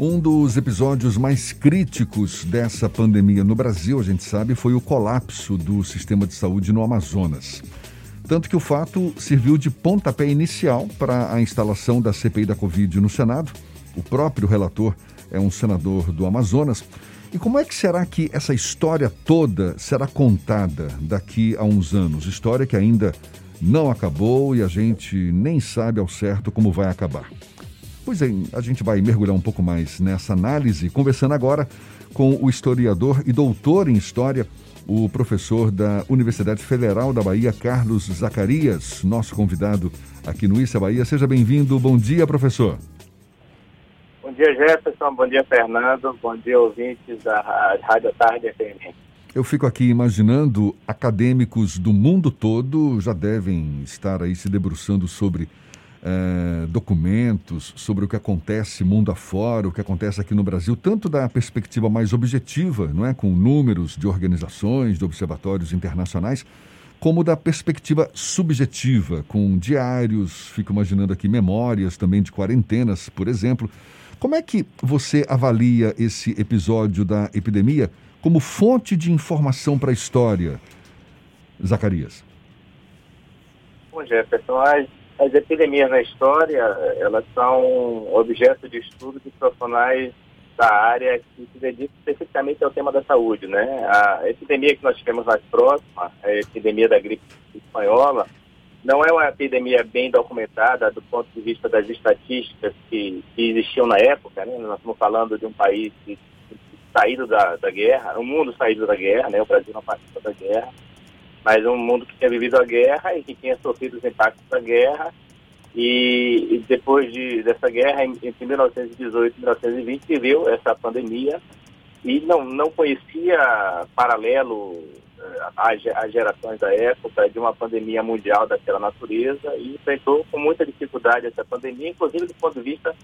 Um dos episódios mais críticos dessa pandemia no Brasil, a gente sabe, foi o colapso do sistema de saúde no Amazonas. Tanto que o fato serviu de pontapé inicial para a instalação da CPI da Covid no Senado. O próprio relator é um senador do Amazonas. E como é que será que essa história toda será contada daqui a uns anos? História que ainda não acabou e a gente nem sabe ao certo como vai acabar. Pois é, a gente vai mergulhar um pouco mais nessa análise, conversando agora com o historiador e doutor em História, o professor da Universidade Federal da Bahia, Carlos Zacarias, nosso convidado aqui no Issa Bahia. Seja bem-vindo. Bom dia, professor. Bom dia, Jefferson. Bom dia, Fernando. Bom dia, ouvintes da Rádio Tarde FM. Eu fico aqui imaginando acadêmicos do mundo todo já devem estar aí se debruçando sobre é, documentos sobre o que acontece mundo afora, o que acontece aqui no Brasil, tanto da perspectiva mais objetiva, não é, com números de organizações, de observatórios internacionais, como da perspectiva subjetiva, com diários, fico imaginando aqui memórias também de quarentenas, por exemplo. Como é que você avalia esse episódio da epidemia como fonte de informação para a história, Zacarias? Bom, Jefferson, as as epidemias na história, elas são objeto de estudo de profissionais da área que se dedicam especificamente ao tema da saúde, né? A epidemia que nós tivemos mais próxima, a epidemia da gripe espanhola, não é uma epidemia bem documentada do ponto de vista das estatísticas que, que existiam na época, né? Nós estamos falando de um país que, que saído da, da guerra, um mundo saído da guerra, né? O Brasil não participa da guerra mas um mundo que tinha vivido a guerra e que tinha sofrido os impactos da guerra. E, e depois de, dessa guerra, entre 1918 e 1920, viveu essa pandemia e não, não conhecia paralelo às eh, gerações da época de uma pandemia mundial daquela natureza e enfrentou com muita dificuldade essa pandemia, inclusive do ponto de vista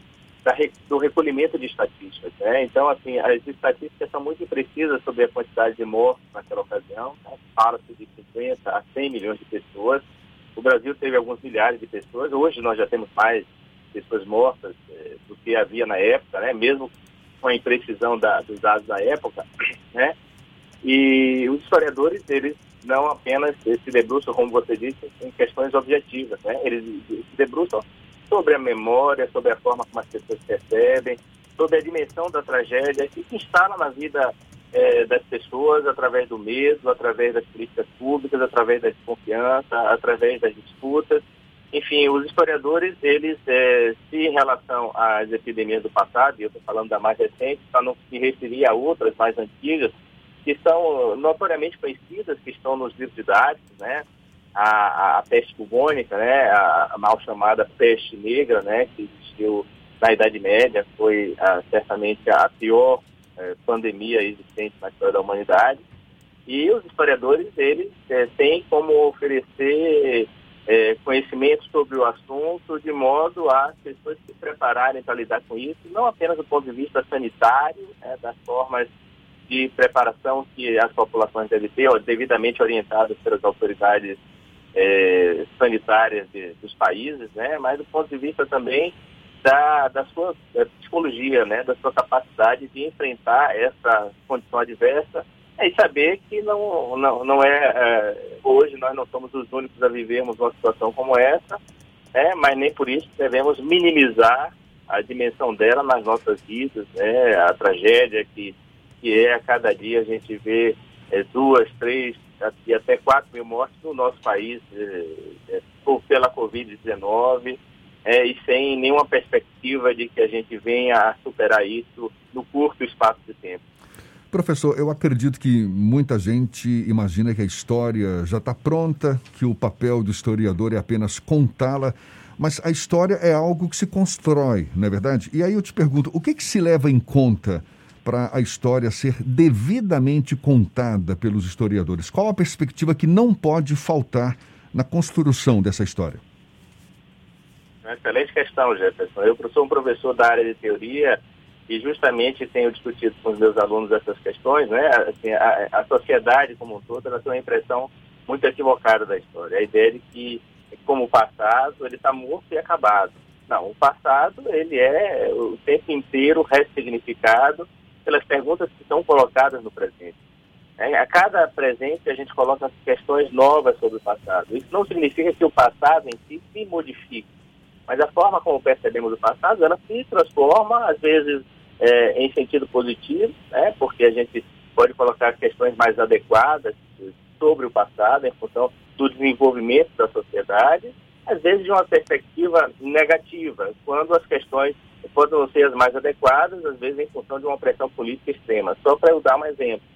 da, do recolhimento de estatísticas. Né? Então, assim, as estatísticas são muito imprecisas sobre a quantidade de mortos naquela ocasião. Né? Fala-se de 50 a 100 milhões de pessoas. O Brasil teve alguns milhares de pessoas. Hoje nós já temos mais pessoas mortas eh, do que havia na época, né? mesmo com a imprecisão da, dos dados da época. Né? E os historiadores, eles não apenas se debruçam, como você disse, em questões objetivas. Né? Eles se debruçam sobre a memória, sobre a forma como as pessoas percebem, sobre a dimensão da tragédia que se instala na vida é, das pessoas através do medo, através das políticas públicas, através da desconfiança, através das disputas. Enfim, os historiadores, eles, é, se em relação às epidemias do passado, e eu estou falando da mais recente, para não se referir a outras mais antigas, que são notoriamente conhecidas, que estão nos livros didáticos, né? A, a, peste bubônica, né? A, a, mal chamada peste negra, né? Que existiu na Idade Média, foi a, certamente a pior é, pandemia existente na história da humanidade. E os historiadores, eles é, têm como oferecer é, conhecimento sobre o assunto de modo a as pessoas se prepararem para lidar com isso, não apenas do ponto de vista sanitário, né, das formas de preparação que as populações devem ter, devidamente orientadas pelas autoridades é, sanitárias de, dos países, né, mas do ponto de vista também da, da sua da psicologia, né, da sua capacidade de enfrentar essa condição adversa é, saber que não, não, não é, é, hoje nós não somos os únicos a vivermos uma situação como essa, é, mas nem por isso devemos minimizar a dimensão dela nas nossas vidas, né, a tragédia que, que é a cada dia a gente vê é, duas, três e até quatro mil mortes no nosso país é, pela Covid-19 é, e sem nenhuma perspectiva de que a gente venha a superar isso no curto espaço de tempo. Professor, eu acredito que muita gente imagina que a história já está pronta, que o papel do historiador é apenas contá-la, mas a história é algo que se constrói, não é verdade? E aí eu te pergunto, o que, que se leva em conta para a história ser devidamente contada pelos historiadores? Qual a perspectiva que não pode faltar na construção dessa história? Excelente questão, Jefferson. Eu sou um professor da área de teoria e justamente tenho discutido com os meus alunos essas questões, né? Assim, a, a, sociedade como um todo, ela tem uma impressão muito equivocada da história. A ideia de que, como o passado, ele está morto e acabado. Não, o passado ele é o tempo inteiro ressignificado pelas perguntas que são colocadas no presente. É, a cada presente a gente coloca questões novas sobre o passado. Isso não significa que o passado em si se modifique, mas a forma como percebemos o passado, ela se transforma, às vezes é, em sentido positivo, né, porque a gente pode colocar questões mais adequadas sobre o passado em função do desenvolvimento da sociedade, às vezes de uma perspectiva negativa, quando as questões podem ser as mais adequadas, às vezes em função de uma pressão política extrema. Só para eu dar um exemplo.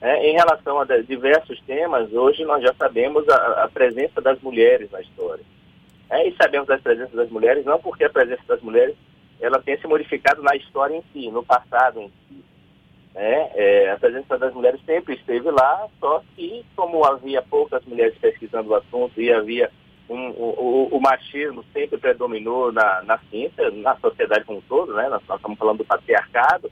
É, em relação a diversos temas, hoje nós já sabemos a, a presença das mulheres na história. É, e sabemos da presença das mulheres não porque a presença das mulheres ela tenha se modificado na história em si, no passado em si. É, é, a presença das mulheres sempre esteve lá, só que como havia poucas mulheres pesquisando o assunto e havia um, o, o, machismo sempre predominou na, na ciência, na sociedade como um todo, né? nós, nós estamos falando do patriarcado,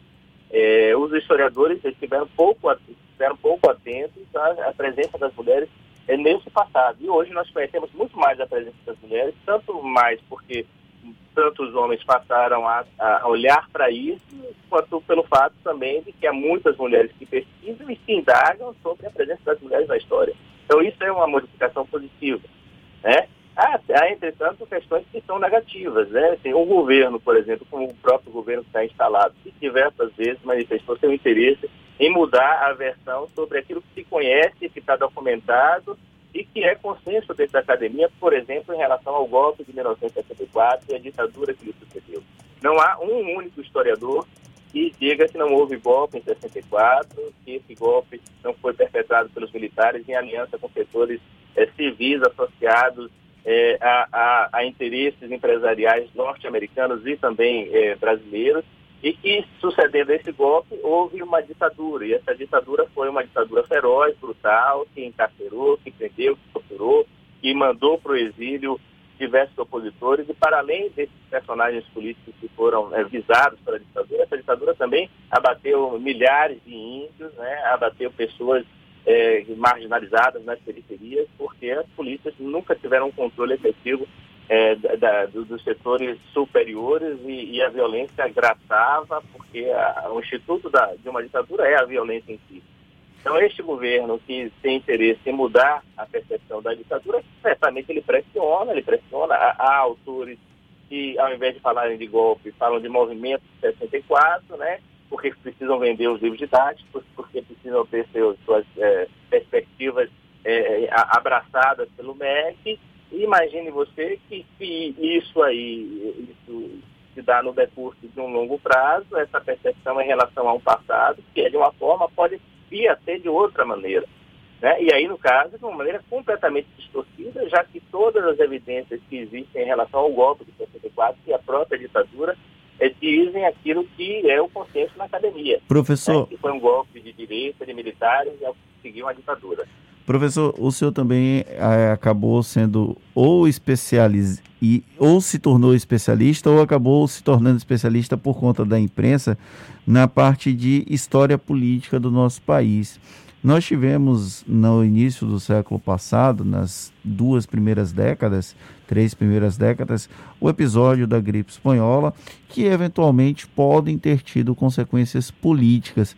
é, os historiadores estiveram pouco, estiveram pouco atentos à, à presença das mulheres é, nesse passado. E hoje nós conhecemos muito mais a presença das mulheres, tanto mais porque tantos homens passaram a, a olhar para isso, quanto pelo fato também de que há muitas mulheres que pesquisam e se indagam sobre a presença das mulheres na história. Então isso é uma modificação positiva. Né? Há, há, entretanto, questões que são negativas. Né? Tem um governo, por exemplo, como o próprio governo que está instalado, que diversas vezes manifestou seu interesse em mudar a versão sobre aquilo que se conhece, que está documentado e que é consenso dentro da academia, por exemplo, em relação ao golpe de 1974 e a ditadura que lhe sucedeu. Não há um único historiador que diga que não houve golpe em 64, que esse golpe não foi perpetrado pelos militares em aliança com setores é, civis associados é, a, a, a, interesses empresariais norte-americanos e também é, brasileiros, e que, sucedendo esse golpe, houve uma ditadura, e essa ditadura foi uma ditadura feroz, brutal, que encarcerou, que prendeu, que torturou, que mandou para o exílio diversos opositores, e para além desses personagens políticos que foram é, visados pela ditadura, essa ditadura também abateu milhares de índios, né, abateu pessoas é, marginalizadas nas periferias, porque as polícias nunca tiveram um controle efetivo é, da, dos setores superiores e, e, a violência graçava, porque a, o instituto da, de uma ditadura é a violência em si. Então, este governo que tem interesse em mudar a percepção da ditadura, certamente ele pressiona, ele pressiona a, autores que, ao invés de falarem de golpe, falam de movimento de 64, né? Porque precisam vender os livros didáticos, porque precisam ter seus, suas é, perspectivas é, abraçadas pelo MEC. Imagine você que se isso aí isso se dá no decurso de um longo prazo, essa percepção em relação a um passado, que é de uma forma, pode vir a ser de outra maneira. Né? E aí, no caso, de uma maneira completamente distorcida, já que todas as evidências que existem em relação ao golpe de 64 e a própria ditadura é, dizem aquilo que é o consenso na academia. Professor. Né, que foi um golpe de direita, de militares, e seguiu uma ditadura. Professor, o senhor também é, acabou sendo ou especialista ou se tornou especialista ou acabou se tornando especialista por conta da imprensa na parte de história política do nosso país. Nós tivemos no início do século passado, nas duas primeiras décadas, três primeiras décadas, o episódio da gripe espanhola, que eventualmente podem ter tido consequências políticas.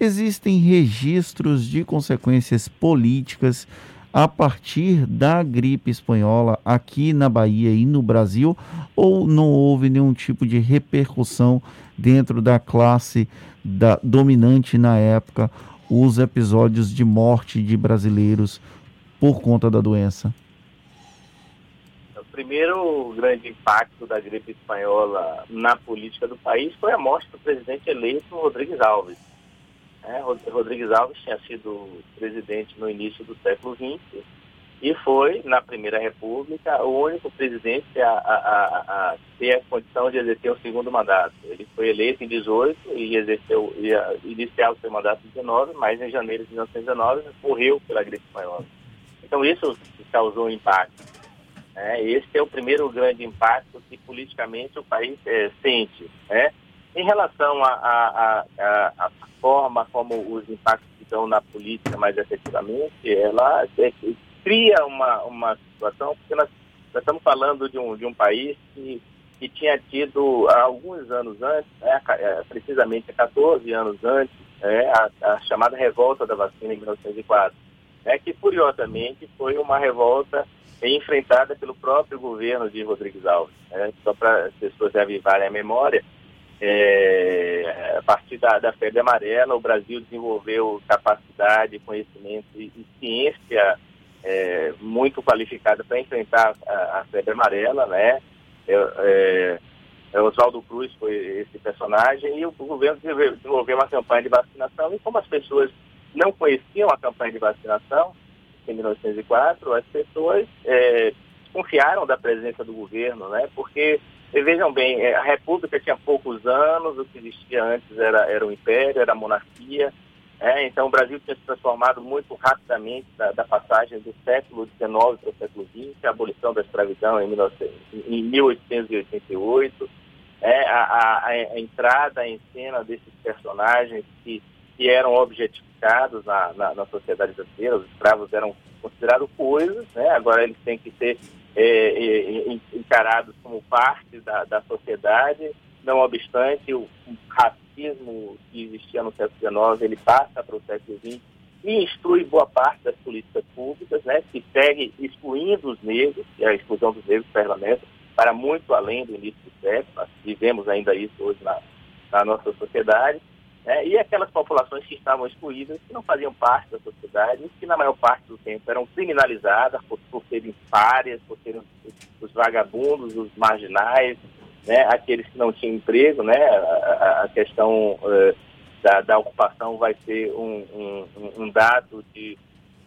Existem registros de consequências políticas a partir da gripe espanhola aqui na Bahia e no Brasil, ou não houve nenhum tipo de repercussão dentro da classe da, dominante na época? os episódios de morte de brasileiros por conta da doença? Primeiro grande impacto da gripe espanhola na política do país foi a morte do presidente eleito Rodrigues Alves. É, Rodrigues Alves tinha sido presidente no início do século XX e foi, na Primeira República, o único presidente a, a, a, a ter a condição de exercer o segundo mandato. Ele foi eleito em 18 e exerceu, ia iniciar o seu mandato em 19, mas em janeiro de 1919 morreu pela gripe espanhola. Então isso causou um impacto. É, esse é o primeiro grande impacto que politicamente o país é, sente. Né? Em relação à forma como os impactos estão na política mais efetivamente, ela é, cria uma, uma situação, porque nós, nós estamos falando de um, de um país que que tinha tido há alguns anos antes, né, é, precisamente 14 anos antes, é, a, a, chamada revolta da vacina em 1904, é que curiosamente foi uma revolta enfrentada pelo próprio governo de Rodrigues Alves. Né, só para as pessoas reavivarem a memória, é, a partir da, da, febre amarela, o Brasil desenvolveu capacidade, conhecimento e, e ciência é, muito qualificada para enfrentar a, a, febre amarela, né? É, é, é, Oswaldo Cruz foi esse personagem e o, o governo desenvolveu uma campanha de vacinação e como as pessoas não conheciam a campanha de vacinação em 1904, as pessoas é, confiaram da presença do governo, né? Porque vejam bem, é, a República tinha poucos anos, o que existia antes era, era o Império, era a monarquia. É, então o Brasil tinha se transformado muito rapidamente da, da passagem do século XIX para o século XX, a abolição da escravidão em, 19, em 1888, é, a, a, a, entrada em cena desses personagens que, que eram objetificados na, na, na sociedade brasileira, os escravos eram considerados coisas, né, agora eles têm que ser é, é, é, encarados como parte da, da sociedade, não obstante o, racismo que existia no século XIX, ele passa para o século XX e instrui boa parte das políticas públicas, né, que segue excluindo os negros, e a exclusão dos negros parlamento, para muito além do início do século, vivemos ainda isso hoje na, na nossa sociedade, né? E aquelas populações que estavam excluídas, que não faziam parte da sociedade, que na maior parte do tempo eram criminalizadas por, por serem párias, por serem os, os vagabundos, os marginais, né? aqueles que não tinham emprego, né? a, a questão uh, da, da, ocupação vai ser um, um, um dado de,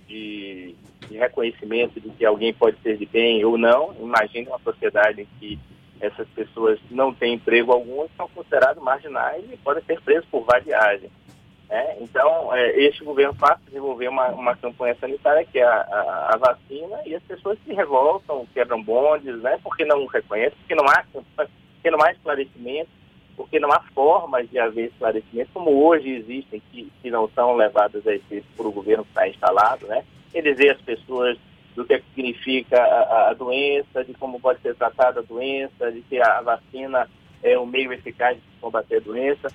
de, de reconhecimento de que alguém pode ser de bem ou não. Imagine uma sociedade em que essas pessoas não têm emprego algum, são consideradas marginais e podem ser presos por vadiagem. É, então, é, este governo faz desenvolver uma, uma campanha sanitária que é a, a, a, vacina e as pessoas se revoltam, quebram bondes, né, porque não reconhecem, porque não há, porque não há esclarecimento, porque não há formas de haver esclarecimento, como hoje existem, que, que não são levadas a efeito por o governo que está instalado, né, e dizer às pessoas do que, significa a, a, doença, de como pode ser tratada a doença, de que a vacina é um meio eficaz de combater a doença.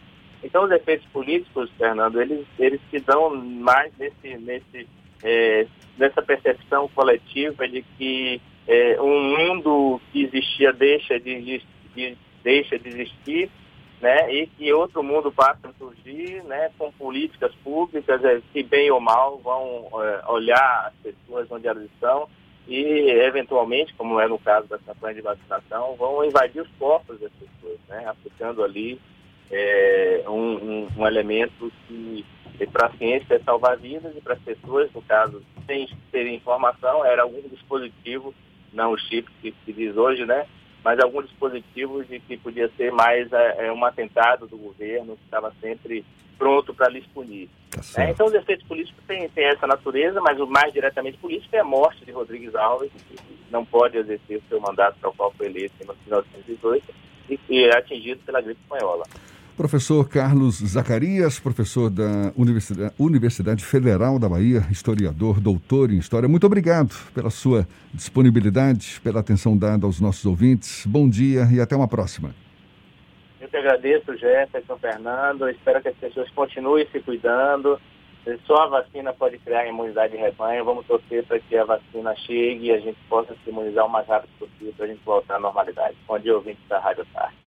Então, os efeitos políticos, Fernando, eles, eles se dão mais nesse, nesse, é, nessa percepção coletiva de que é, um mundo que existia deixa de, de, deixa de existir né, e que outro mundo passa a surgir, né, com políticas públicas é, que bem ou mal vão é, olhar as pessoas onde elas estão e eventualmente, como é no caso da campanha de vacinação, vão invadir os corpos das pessoas, né, aplicando ali é, um, um, um, elemento que para a ciência é salvar vidas e para as pessoas, no caso, sem ter informação, era algum dispositivo, não o chip que se diz hoje, né, mas algum dispositivo de que podia ser mais é, é, um atentado do governo, que estava sempre pronto para lhes punir. Tá é, então, os efeitos políticos têm, têm, essa natureza, mas o mais diretamente político é a morte de Rodrigues Alves, que não pode exercer o seu mandato para o qual foi eleito em 1918 e, e é atingido pela gripe espanhola. Professor Carlos Zacarias, professor da Universidade, Federal da Bahia, historiador, doutor em História. Muito obrigado pela sua disponibilidade, pela atenção dada aos nossos ouvintes. Bom dia e até uma próxima. Eu que agradeço, Jefferson, Fernando. Espero que as pessoas continuem se cuidando. Só a vacina pode criar a imunidade de rebanho. Vamos torcer para que a vacina chegue e a gente possa se imunizar o mais rápido possível para a gente voltar à normalidade. Bom dia, ouvintes da Rádio Tarde.